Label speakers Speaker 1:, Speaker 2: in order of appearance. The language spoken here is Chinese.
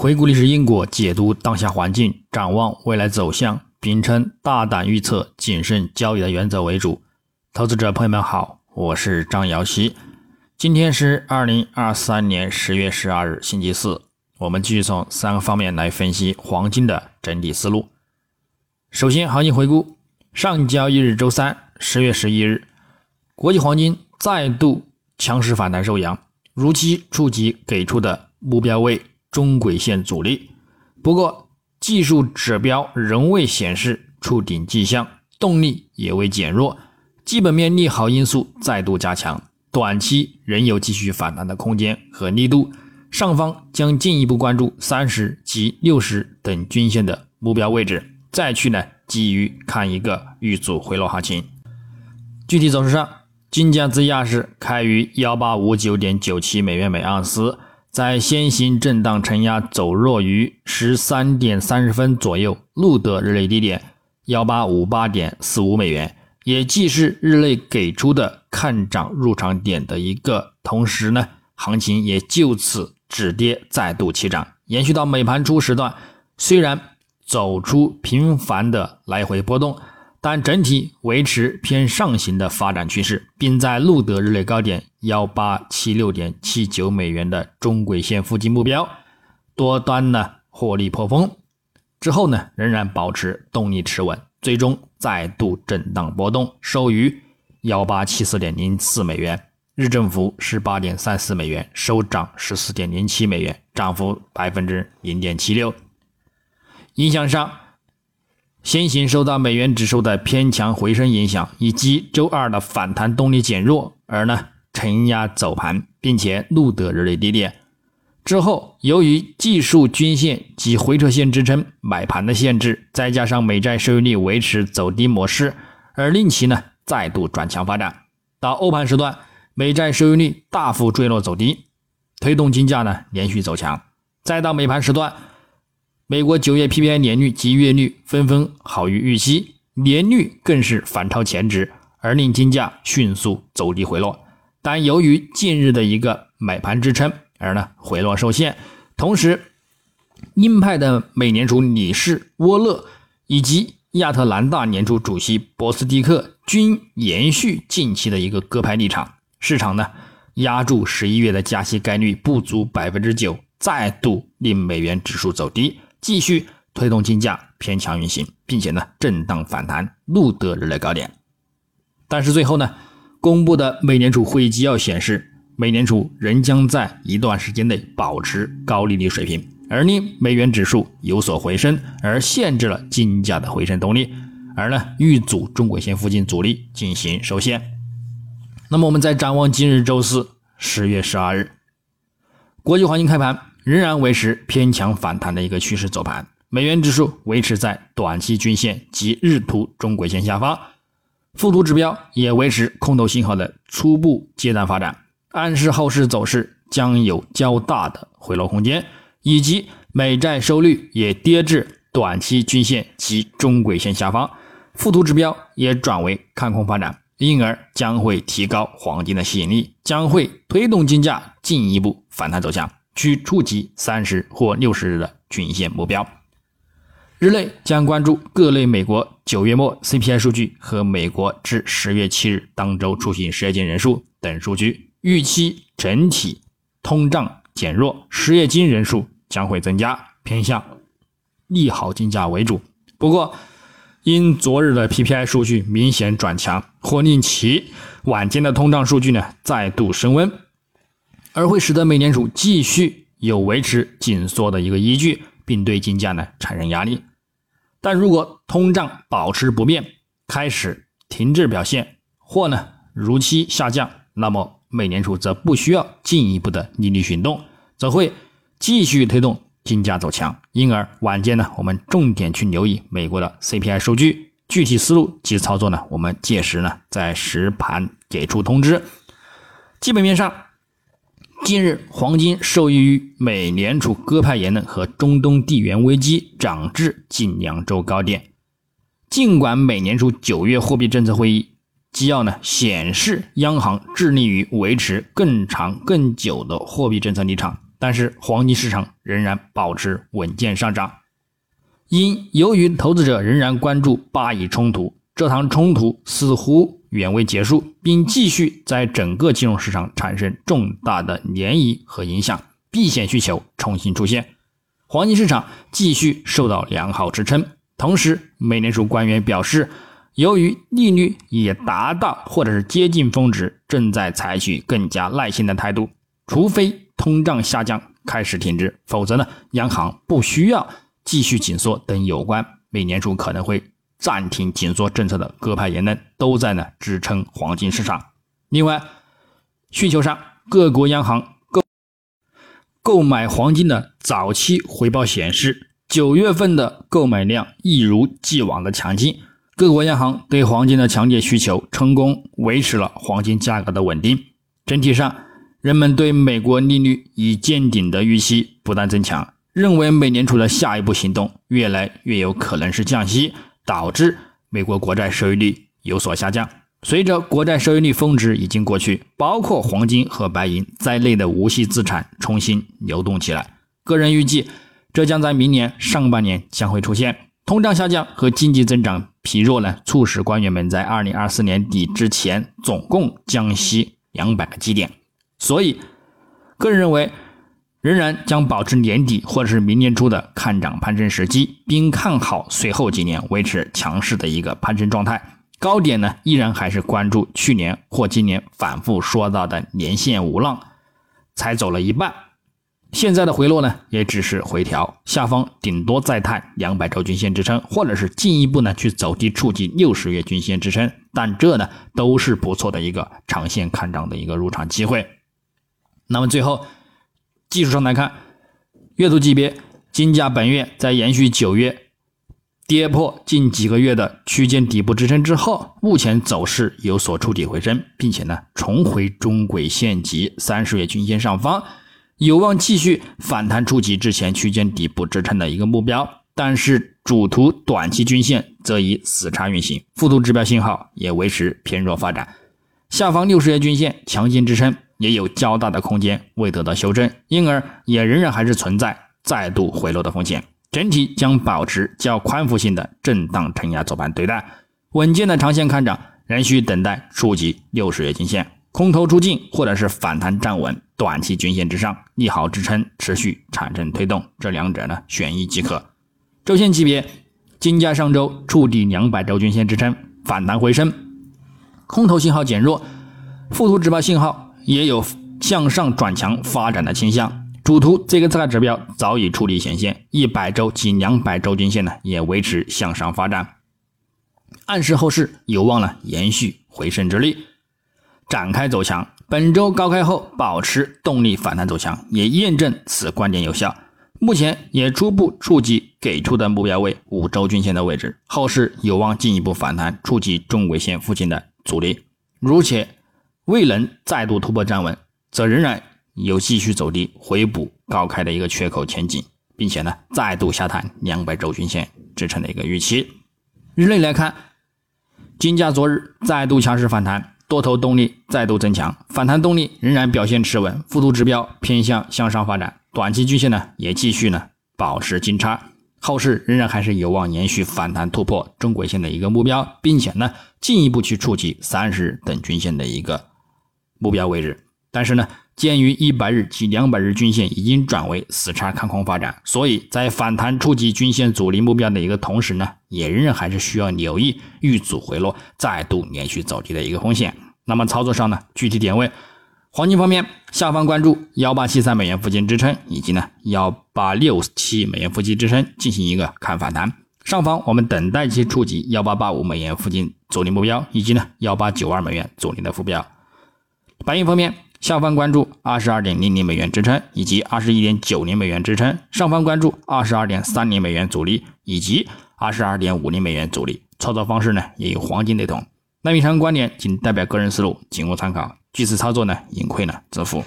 Speaker 1: 回顾历史因果，解读当下环境，展望未来走向，秉承大胆预测、谨慎交易的原则为主。投资者朋友们好，我是张瑶希。今天是二零二三年十月十二日，星期四。我们继续从三个方面来分析黄金的整体思路。首先，行情回顾：上交易日周三，十月十一日，国际黄金再度强势反弹收阳，如期触及给出的目标位。中轨线阻力，不过技术指标仍未显示触顶迹象，动力也未减弱，基本面利好因素再度加强，短期仍有继续反弹的空间和力度。上方将进一步关注三十及六十等均线的目标位置，再去呢，基于看一个遇阻回落行情。具体走势上，金价自亚市开于幺八五九点九七美元每盎司。在先行震荡承压走弱于十三点三十分左右录得日内低点幺八五八点四五美元，也既是日内给出的看涨入场点的一个，同时呢，行情也就此止跌再度起涨，延续到美盘初时段，虽然走出频繁的来回波动。但整体维持偏上行的发展趋势，并在录得日内高点幺八七六点七九美元的中轨线附近目标，多端呢获利破峰之后呢，仍然保持动力持稳，最终再度震荡波动，收于幺八七四点零四美元，日振幅十八点三四美元，收涨十四点零七美元，涨幅百分之零点七六，影响上。先行受到美元指数的偏强回升影响，以及周二的反弹动力减弱，而呢承压走盘，并且录得日内低点。之后，由于技术均线及回撤线支撑买盘的限制，再加上美债收益率维持走低模式，而令其呢再度转强发展。到欧盘时段，美债收益率大幅坠落走低，推动金价呢连续走强。再到美盘时段。美国九月 PPI 年率及月率纷纷好于预期，年率更是反超前值，而令金价迅速走低回落。但由于近日的一个买盘支撑，而呢回落受限。同时，鹰派的美联储理事沃勒以及亚特兰大联储主席博斯蒂克均延续近期的一个鸽派立场，市场呢压住十一月的加息概率不足百分之九，再度令美元指数走低。继续推动金价偏强运行，并且呢震荡反弹，录得日内高点。但是最后呢，公布的美联储会议纪要显示，美联储仍将在一段时间内保持高利率水平，而令美元指数有所回升，而限制了金价的回升动力，而呢遇阻中轨线附近阻力进行收线。那么我们再展望今日周四十月十二日，国际黄金开盘。仍然维持偏强反弹的一个趋势走盘，美元指数维持在短期均线及日图中轨线下方，附图指标也维持空头信号的初步阶段发展，暗示后市走势将有较大的回落空间，以及美债收率也跌至短期均线及中轨线下方，附图指标也转为看空发展，因而将会提高黄金的吸引力，将会推动金价进一步反弹走强。需触及三十或六十日的均线目标。日内将关注各类美国九月末 CPI 数据和美国至十月七日当周出行失业金人数等数据，预期整体通胀减弱，失业金人数将会增加，偏向利好金价为主。不过，因昨日的 PPI 数据明显转强，或令其晚间的通胀数据呢再度升温。而会使得美联储继续有维持紧缩的一个依据，并对金价呢产生压力。但如果通胀保持不变，开始停滞表现，或呢如期下降，那么美联储则不需要进一步的利率行动，则会继续推动金价走强。因而晚间呢，我们重点去留意美国的 CPI 数据，具体思路及操作呢，我们届时呢在实盘给出通知。基本面上。近日，黄金受益于美联储鸽派言论和中东地缘危机，涨至近两周高点。尽管美联储九月货币政策会议纪要呢显示，央行致力于维持更长更久的货币政策立场，但是黄金市场仍然保持稳健上涨。因由于投资者仍然关注巴以冲突，这场冲突似乎远未结束，并继续在整个金融市场产生重大的涟漪和影响，避险需求重新出现，黄金市场继续受到良好支撑。同时，美联储官员表示，由于利率也达到或者是接近峰值，正在采取更加耐心的态度，除非通胀下降开始停滞，否则呢，央行不需要。继续紧缩等有关美联储可能会暂停紧缩政策的鸽派言论，都在呢支撑黄金市场。另外，需求上，各国央行购购买黄金的早期回报显示，九月份的购买量一如既往的强劲。各国央行对黄金的强烈需求，成功维持了黄金价格的稳定。整体上，人们对美国利率已见顶的预期不断增强。认为美联储的下一步行动越来越有可能是降息，导致美国国债收益率有所下降。随着国债收益率峰值已经过去，包括黄金和白银在内的无息资产重新流动起来。个人预计，这将在明年上半年将会出现。通胀下降和经济增长疲弱呢，促使官员们在二零二四年底之前总共降息两百个基点。所以，个人认为。仍然将保持年底或者是明年初的看涨攀升时机，并看好随后几年维持强势的一个攀升状态。高点呢，依然还是关注去年或今年反复说到的年线无浪，才走了一半。现在的回落呢，也只是回调，下方顶多再探两百周均线支撑，或者是进一步呢去走低触及六十月均线支撑。但这呢，都是不错的一个长线看涨的一个入场机会。那么最后。技术上来看，月度级别金价本月在延续九月跌破近几个月的区间底部支撑之后，目前走势有所触底回升，并且呢重回中轨线及三十月均线上方，有望继续反弹触及之前区间底部支撑的一个目标。但是主图短期均线则以死叉运行，复图指标信号也维持偏弱发展，下方六十日均线强劲支撑。也有较大的空间未得到修正，因而也仍然还是存在再度回落的风险。整体将保持较宽幅性的震荡承压走盘对待，稳健的长线看涨仍需等待触及六十月均线，空头出尽或者是反弹站稳短期均线之上，利好支撑持续产生推动，这两者呢选一即可。周线级别，金价上周触底两百周均线支撑，反弹回升，空头信号减弱，附图指标信号。也有向上转强发展的倾向。主图这个大指标早已触底显现，一百周及两百周均线呢也维持向上发展，暗示后市有望呢延续回升之力，展开走强。本周高开后保持动力反弹走强，也验证此观点有效。目前也初步触及给出的目标位五周均线的位置，后市有望进一步反弹触及中轨线附近的阻力。如且未能再度突破站稳，则仍然有继续走低回补高开的一个缺口前景，并且呢再度下探两百周均线支撑的一个预期。日内来看，金价昨日再度强势反弹，多头动力再度增强，反弹动力仍然表现持稳，复图指标偏向向上发展，短期均线呢也继续呢保持金叉。后市仍然还是有望延续反弹突破中轨线的一个目标，并且呢进一步去触及三十日等均线的一个。目标位置，但是呢，鉴于一百日及两百日均线已经转为死叉看空发展，所以在反弹触及均线阻力目标的一个同时呢，也仍然还是需要留意遇阻回落再度连续走低的一个风险。那么操作上呢，具体点位，黄金方面下方关注幺八七三美元附近支撑，以及呢幺八六七美元附近支撑进行一个看反弹。上方我们等待其触及幺八八五美元附近阻力目标，以及呢幺八九二美元阻力的目标。白银方面，下方关注二十二点零零美元支撑，以及二十一点九零美元支撑；上方关注二十二点三零美元阻力，以及二十二点五零美元阻力。操作方式呢，也与黄金雷同。那以上观点仅代表个人思路，仅供参考。据此操作呢，盈亏呢自负。